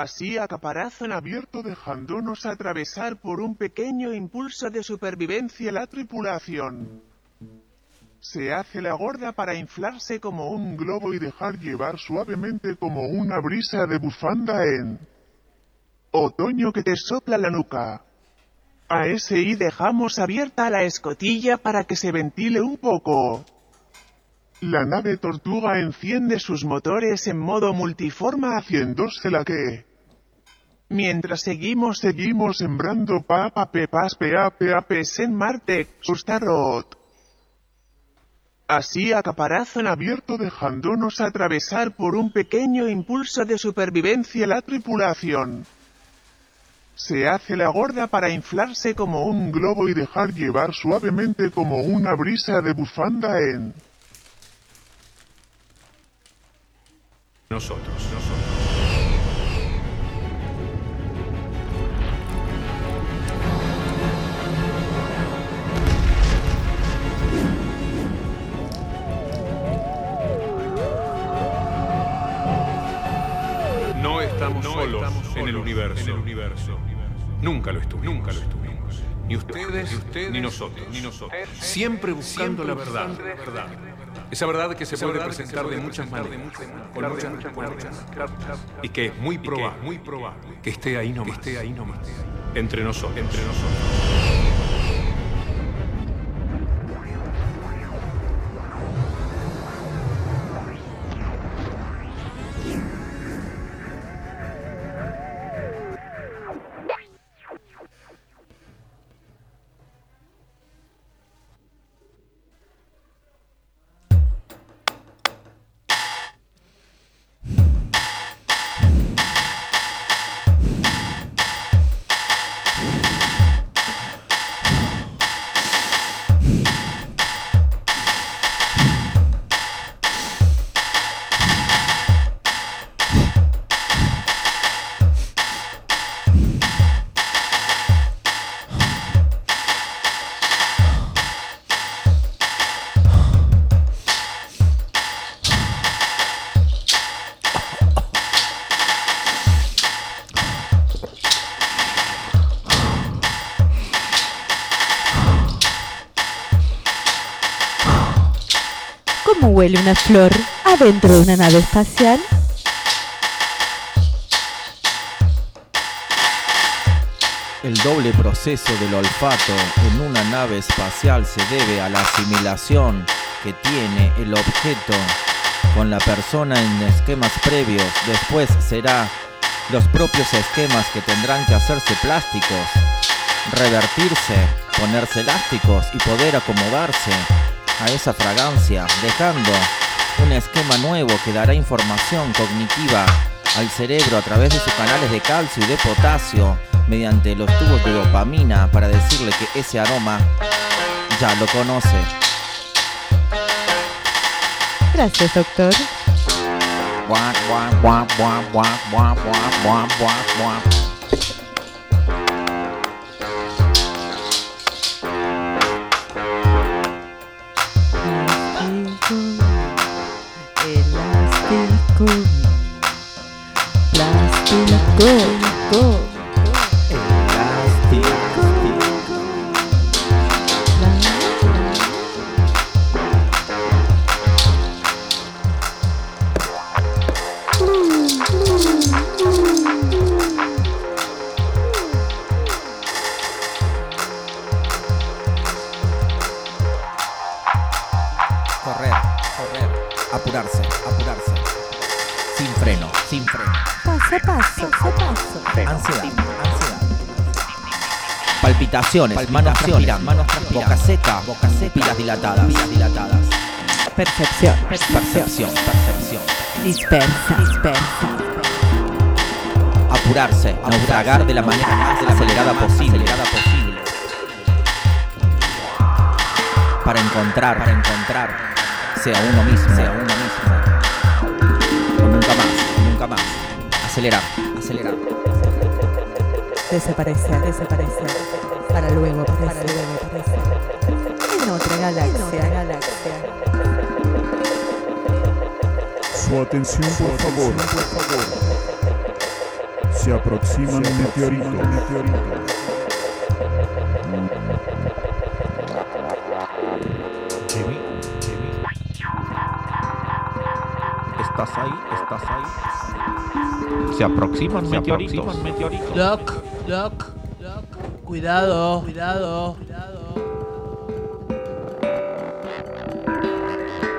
Así a caparazón abierto dejándonos atravesar por un pequeño impulso de supervivencia la tripulación. Se hace la gorda para inflarse como un globo y dejar llevar suavemente como una brisa de bufanda en otoño que te sopla la nuca. A y dejamos abierta la escotilla para que se ventile un poco. La nave tortuga enciende sus motores en modo multiforma haciéndose la que. Mientras seguimos seguimos sembrando papa pepas peapes en Marte, sustarot. Así a caparazón abierto dejándonos atravesar por un pequeño impulso de supervivencia la tripulación. Se hace la gorda para inflarse como un globo y dejar llevar suavemente como una brisa de bufanda en nosotros, nosotros. No estamos solos en, el universo. Nunca lo estuvimos. Nunca lo estuvimos. Ni ustedes, ni, nosotros. ni nosotros. Siempre buscando la verdad. Esa verdad que se puede presentar de muchas maneras, con muchas puertas, y que es muy probable, muy probable que esté ahí nomás, esté ahí nomás, entre nosotros, entre nosotros. ¿Cómo huele una flor adentro de una nave espacial? El doble proceso del olfato en una nave espacial se debe a la asimilación que tiene el objeto con la persona en esquemas previos. Después será los propios esquemas que tendrán que hacerse plásticos, revertirse, ponerse elásticos y poder acomodarse a esa fragancia, dejando un esquema nuevo que dará información cognitiva al cerebro a través de sus canales de calcio y de potasio mediante los tubos de dopamina para decirle que ese aroma ya lo conoce. Gracias, doctor. Plástico. go. Palpitaciones, manos transpirando, manos transpirando. Boca seca, boca seca. Pilas dilatadas, pilas dilatadas. Percepción, percepción. Percepción. Dispersa, dispersa. Apurarse, naufragar de la manera más acelerada posible. Acelerada posible. Para encontrar, para encontrar, sea uno mismo, sea uno mismo. O nunca más, nunca más. Acelerar, acelerar. Desaparecer, desaparecer. Para luego aparecer, para luego aparecer. En otra galaxia. Su atención, por favor. Se aproxima un meteorito. Jimmy, Jimmy. ¿Estás ahí? ¿Estás ahí? Se aproximan meteoritos. Doc, Doc, Doc. Cuidado, cuidado, cuidado.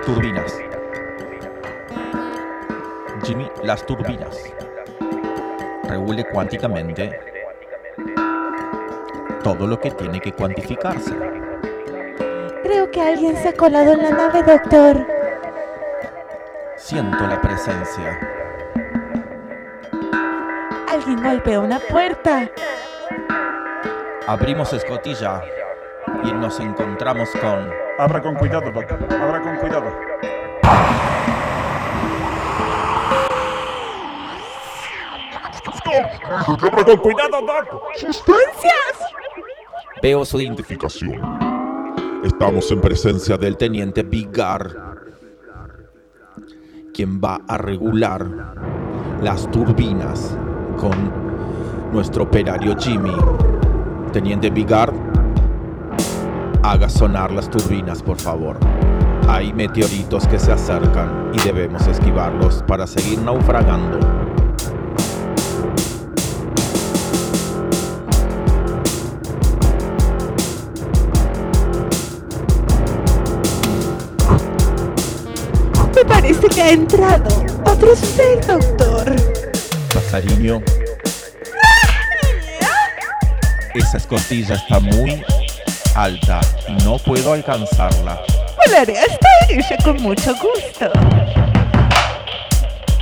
Turbinas. Jimmy, las turbinas. Regule cuánticamente todo lo que tiene que cuantificarse. Creo que alguien se ha colado en la nave, doctor. Siento la presencia. Alguien golpeó una puerta. Abrimos escotilla y nos encontramos con... Abra con cuidado, Doc. Abra con cuidado. Abra con cuidado, Doc. Veo su identificación. Estamos en presencia del teniente Vigar, quien va a regular las turbinas con nuestro operario Jimmy. Teniente Vigar, haga sonar las turbinas, por favor. Hay meteoritos que se acercan y debemos esquivarlos para seguir naufragando. Me parece que ha entrado otro ser, doctor. Pasariño. Esa escotilla está muy alta y no puedo alcanzarla. Volaré hasta ella con mucho gusto.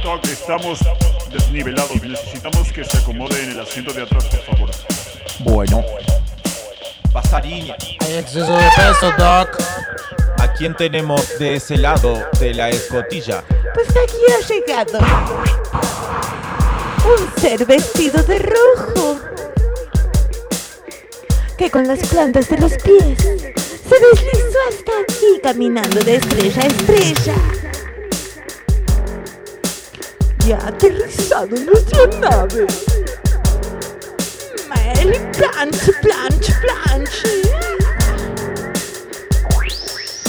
Doc, estamos desnivelados. Necesitamos que se acomode en el asiento de atrás, por favor. Bueno. Pasariño. Hay exceso de peso, Doc. ¿A quién tenemos de ese lado de la escotilla? Pues aquí ha llegado un ser vestido de rojo que con las plantas de los pies se deslizó hasta aquí caminando de estrella a estrella y ha aterrizado en nuestra nave. Mary planche, planche, planche.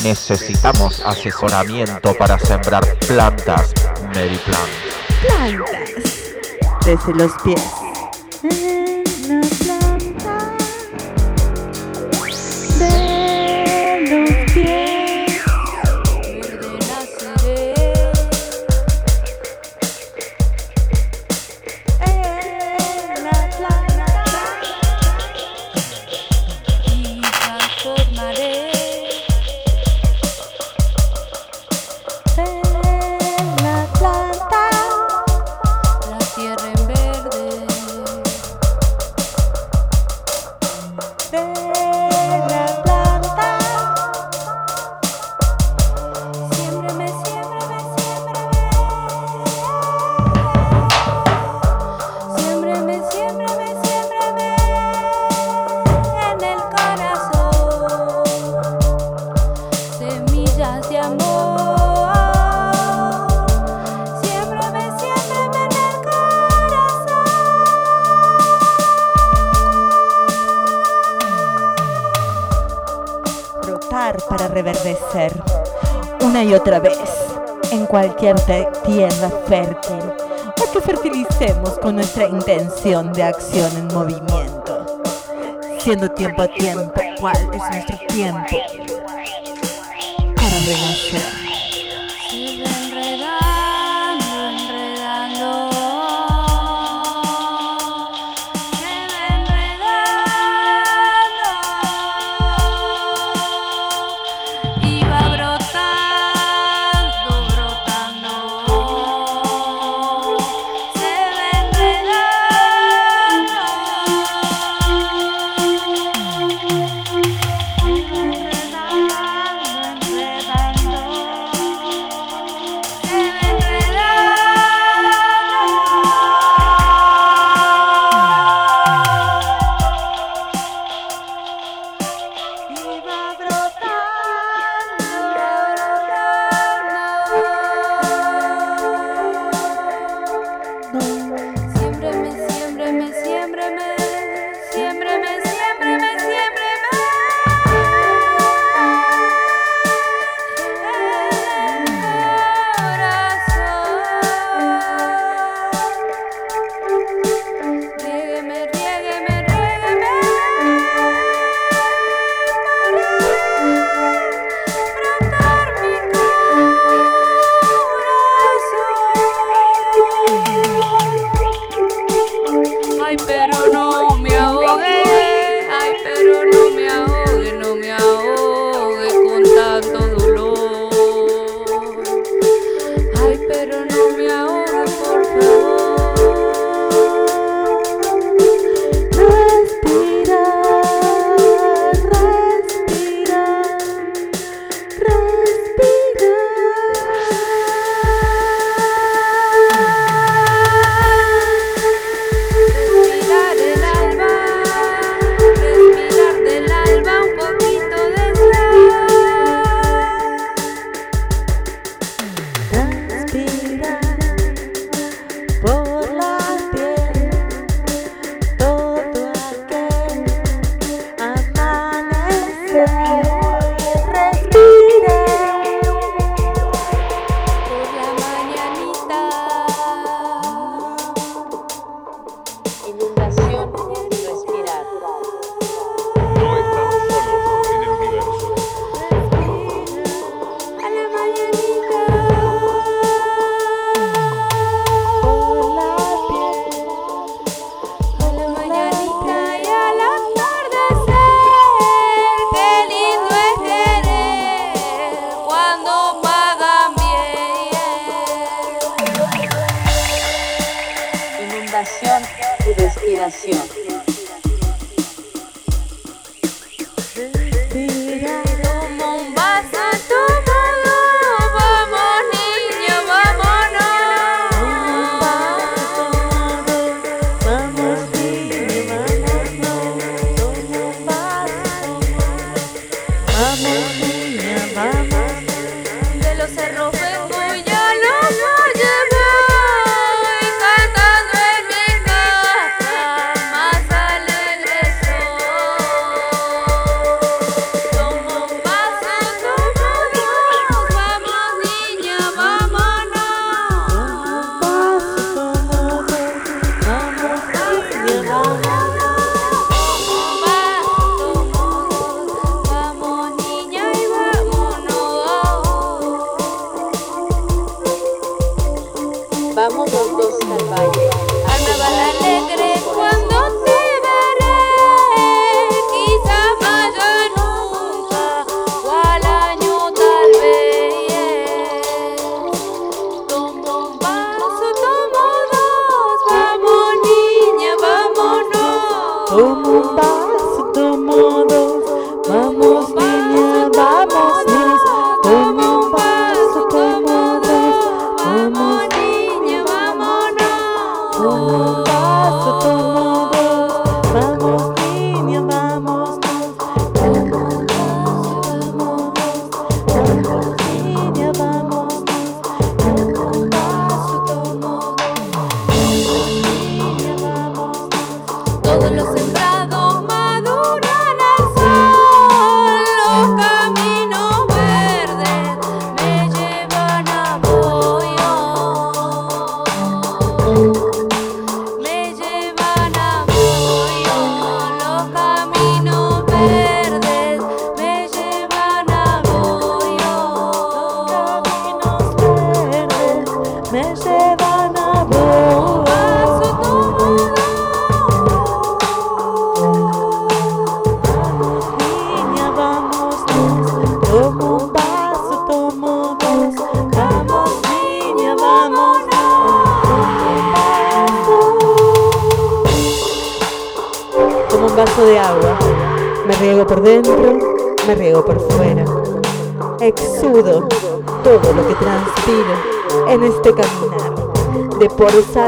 Necesitamos asesoramiento para sembrar plantas, Mary Plant. plantas desde los pies. Reverdecer una y otra vez en cualquier tierra fértil o que fertilicemos con nuestra intención de acción en movimiento, siendo tiempo a tiempo cuál es nuestro tiempo para renacer.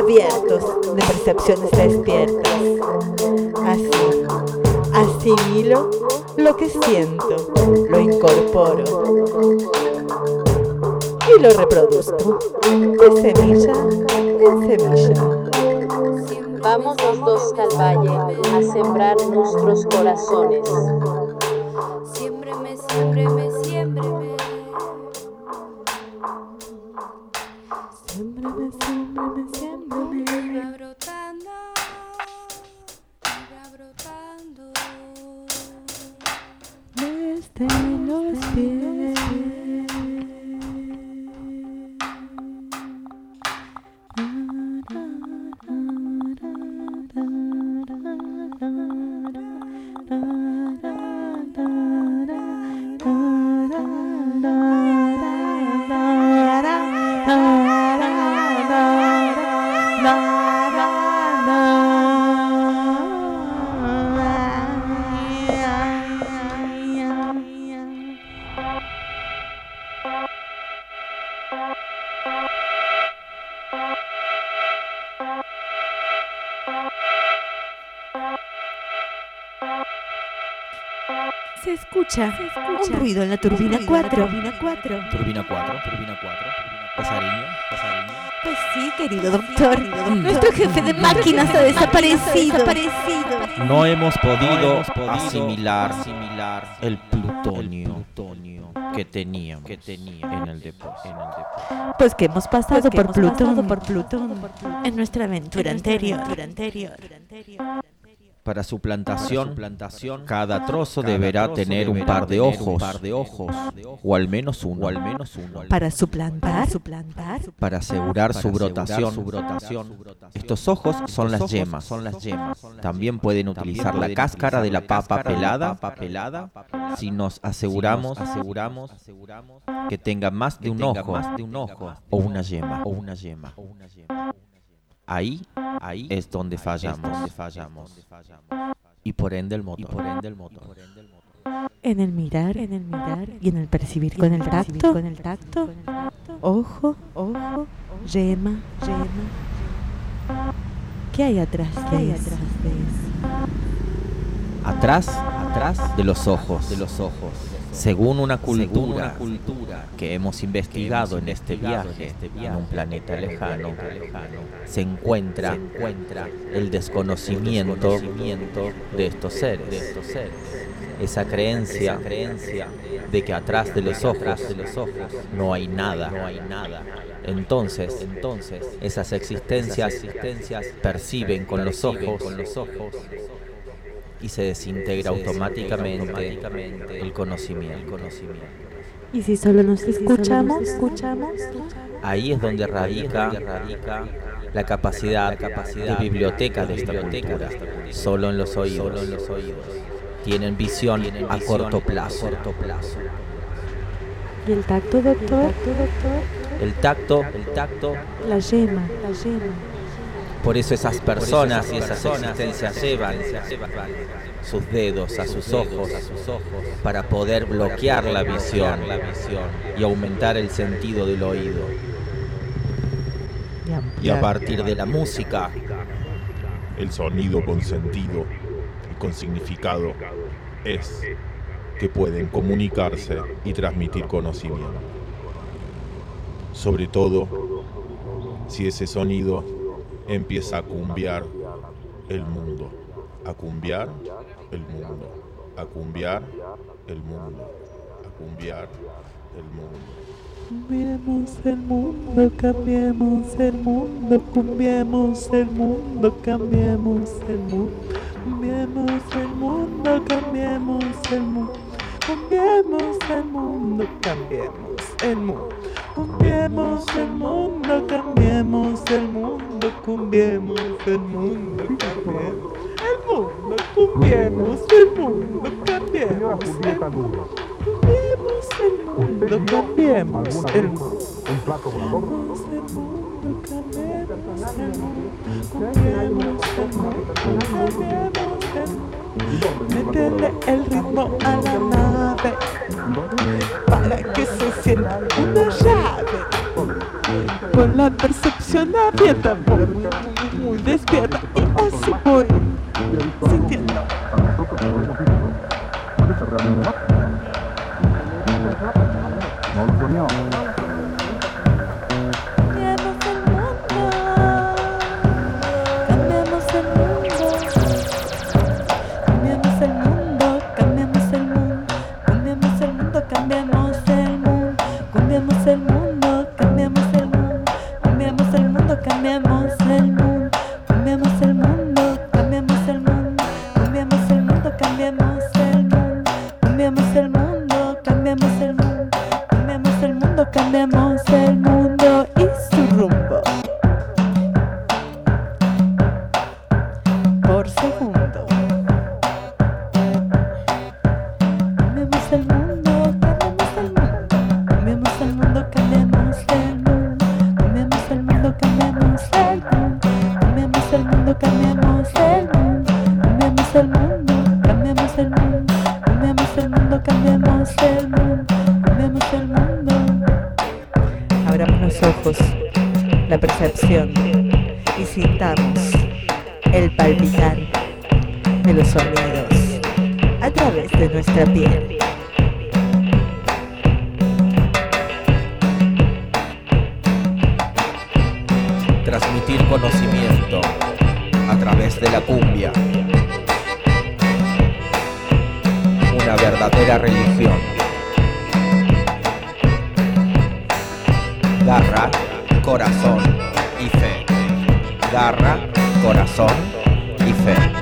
abiertos de percepciones despiertas. Así, asimilo lo que siento, lo incorporo y lo reproduzco de semilla en semilla. Vamos los dos al valle a sembrar nuestros corazones. Se escucha, un ruido en la turbina 4. Turbina 4, turbina 4, pasariño, pasariño. Pues sí, querido doctor. Nuestro jefe de máquinas ha desaparecido. No hemos podido asimilar, el plutonio, que teníamos, que en el depósito. Pues que hemos pasado por Plutón, por Plutón en nuestra aventura anterior. Para su plantación, cada trozo deberá tener un par de ojos, o al menos uno, Para suplantar, para asegurar su brotación. Estos ojos son las yemas. También pueden utilizar la cáscara de la papa pelada. si nos aseguramos que tenga más de un ojo o una yema. Ahí, ahí es donde fallamos, Y por ende el motor. En el mirar, en el mirar y en el percibir con el tacto, con el tacto, ojo, ojo, yema, yema. ¿Qué hay atrás? ¿Qué hay atrás de eso? Atrás, atrás de los ojos, de los ojos. Según una cultura, que hemos investigado en este viaje, en un planeta lejano, se encuentra, el desconocimiento de estos seres. Esa creencia de que atrás de los ojos no hay nada. Entonces, entonces esas existencias perciben con los ojos y se desintegra automáticamente el conocimiento. ¿Y si solo nos escuchamos? escuchamos? Ahí es donde radica la capacidad de biblioteca de esta cultura, solo en los oídos. Tienen visión a corto plazo. ¿Y el tacto, doctor? El tacto, el tacto. La yema, la yema. Por eso esas personas y esas existencias llevan sus dedos a sus ojos para poder bloquear la visión y aumentar el sentido del oído. Y a partir de la música, el sonido con sentido y con significado es que pueden comunicarse y transmitir conocimiento. Sobre todo si ese sonido empieza a cumbiar el mundo, a cumbiar el mundo, a cumbiar el mundo, a cumbiar el mundo. Cambiemos el mundo, cambiemos el mundo, cambiemos el mundo, cambiemos el mundo, cambiemos el mundo, cambiemos el mundo, cambiemos el mundo, cambiemos el mundo. Cambiemos el mundo, cambiemos el mundo, cambiemos el mundo, cambiemos el mundo, cambiemos el mundo, cambiemos el mundo. Cambiemos el mundo, cambiemos el mundo. Un Cambiemos el mundo, cambiemos el mundo, cambiemos el mundo, cambiemos el mundo. Métele el ritmo a la nave. Para que se sienta una llave. Con la percepción abierta, muy, muy, muy despierta. Y así voy Abramos los ojos, la percepción y sintamos el palpitar de los sonidos a través de nuestra piel. Transmitir conocimiento a través de la cumbia. Una verdadera religión. Garra, corazón y fe. Garra, corazón y fe.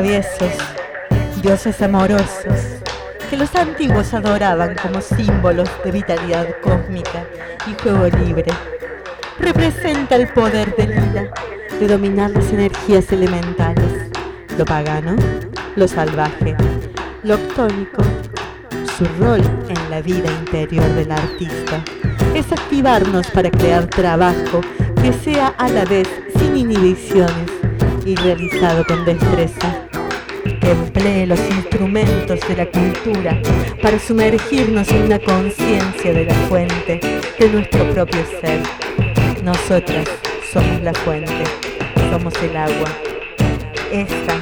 Traviesos, dioses amorosos, que los antiguos adoraban como símbolos de vitalidad cósmica y juego libre. Representa el poder del ira de dominar las energías elementales, lo pagano, lo salvaje, lo octónico. Su rol en la vida interior del artista es activarnos para crear trabajo que sea a la vez sin inhibiciones y realizado con destreza. Que emplee los instrumentos de la cultura para sumergirnos en una conciencia de la fuente de nuestro propio ser. Nosotras somos la fuente, somos el agua. Esta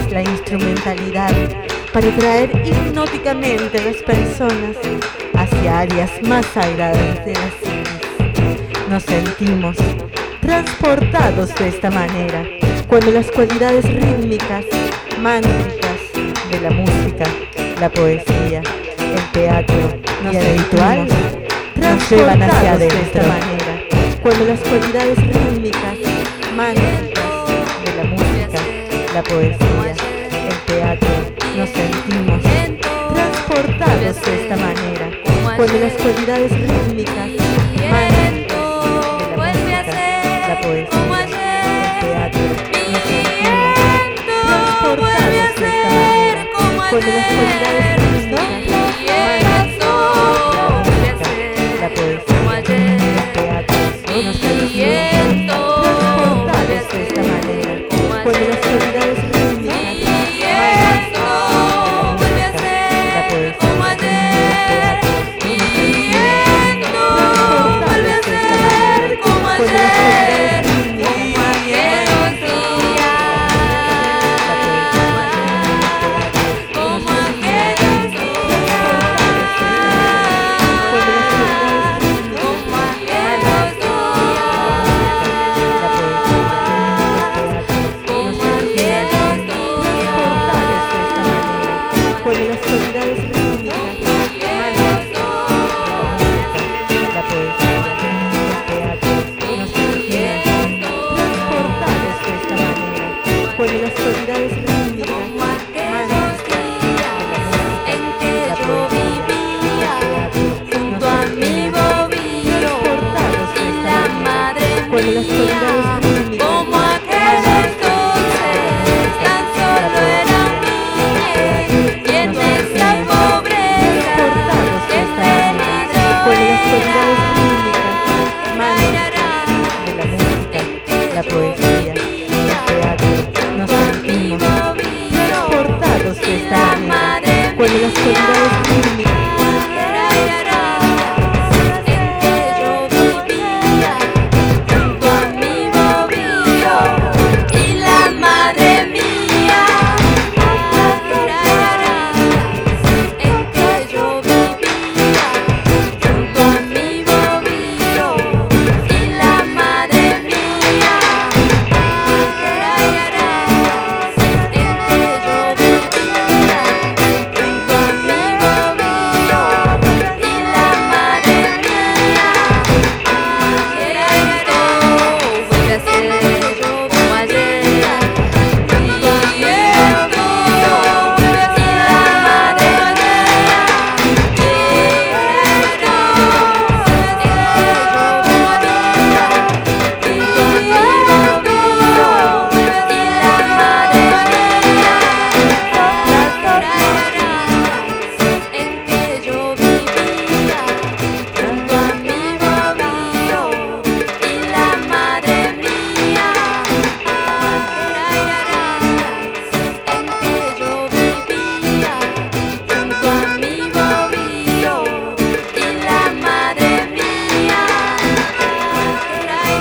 es la instrumentalidad para traer hipnóticamente a las personas hacia áreas más sagradas de las psiquis. Nos sentimos transportados de esta manera cuando las cualidades rítmicas, mántricas de la música, la poesía, el teatro y el ritual nos llevan hacia adentro. de esta manera cuando las cualidades rítmicas, mántricas de la música, la poesía, el teatro nos sentimos transportados de esta manera cuando las cualidades rítmicas, cuando las cualidades la poesía, el teatro nos sentimos transportados de esta manera cuando las cualidades rítmicas,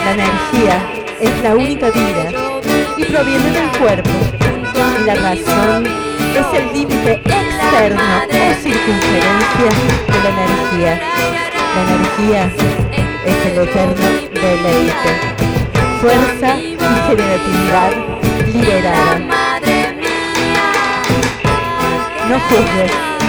la energía es la única vida y proviene del cuerpo. La razón es el límite externo o circunferencia de la energía. La energía es el eterno deleite. Fuerza y generatividad liberada. No juzgues.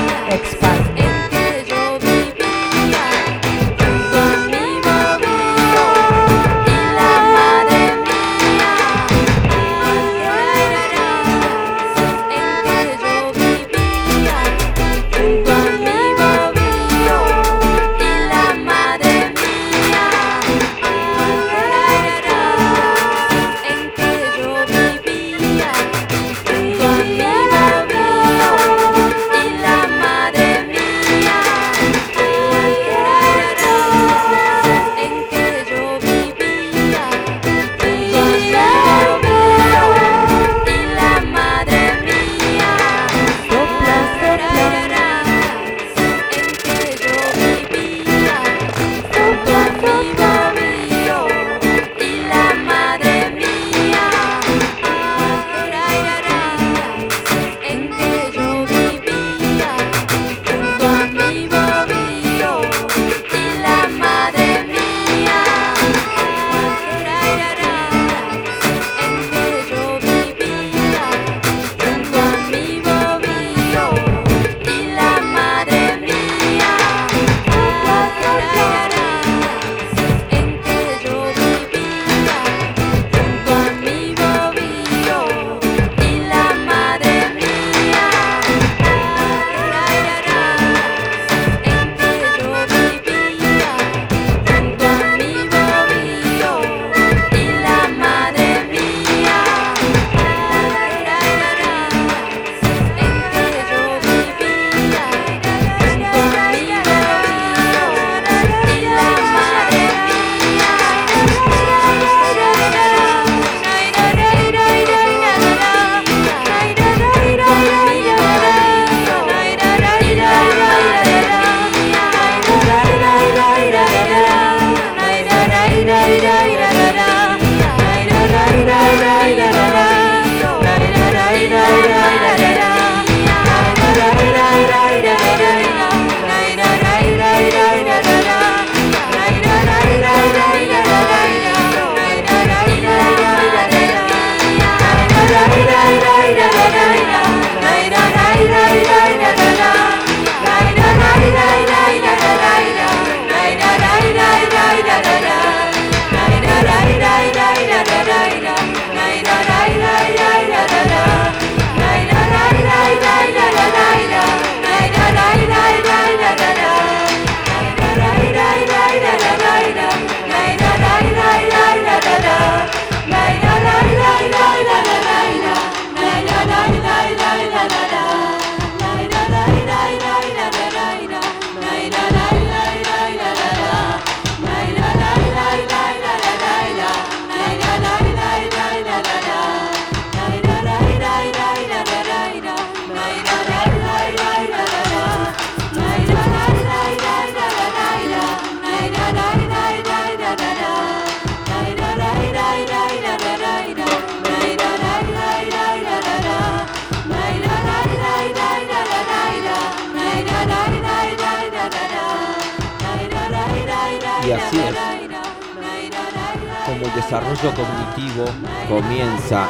El desarrollo cognitivo comienza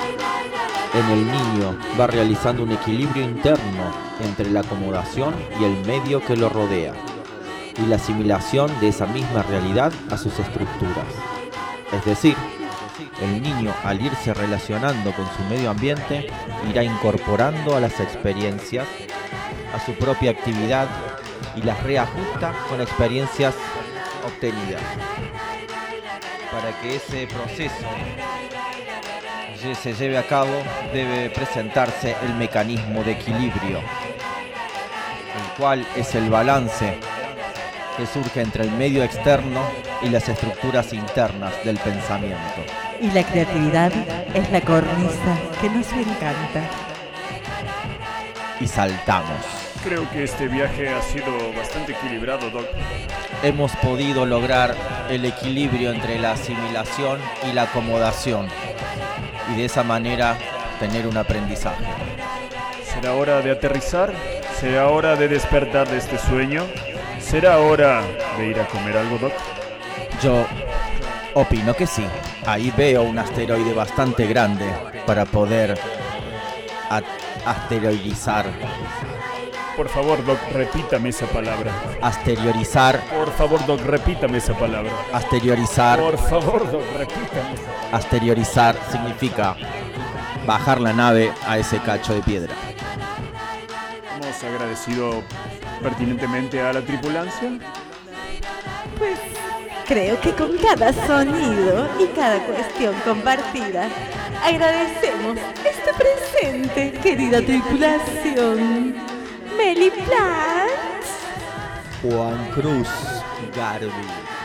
en el niño, va realizando un equilibrio interno entre la acomodación y el medio que lo rodea, y la asimilación de esa misma realidad a sus estructuras. Es decir, el niño al irse relacionando con su medio ambiente irá incorporando a las experiencias a su propia actividad y las reajusta con experiencias obtenidas. Que ese proceso se lleve a cabo debe presentarse el mecanismo de equilibrio, el cual es el balance que surge entre el medio externo y las estructuras internas del pensamiento. Y la creatividad es la cornisa que nos encanta. Y saltamos. Creo que este viaje ha sido bastante equilibrado, Doc. Hemos podido lograr el equilibrio entre la asimilación y la acomodación y de esa manera tener un aprendizaje. ¿Será hora de aterrizar? ¿Será hora de despertar de este sueño? ¿Será hora de ir a comer algo, Doc? Yo opino que sí. Ahí veo un asteroide bastante grande para poder asteroidizar. Por favor, Doc, repítame esa palabra. Asteriorizar, Por favor, Doc, repítame esa palabra. asteriorizar, Por favor, Doc, repítame esa palabra. asteriorizar significa bajar la nave a ese cacho de piedra. Hemos agradecido pertinentemente a la tripulancia. Pues creo que con cada sonido y cada cuestión compartida, agradecemos este presente, querida tripulación. Meli Plant. Juan Cruz Garbi.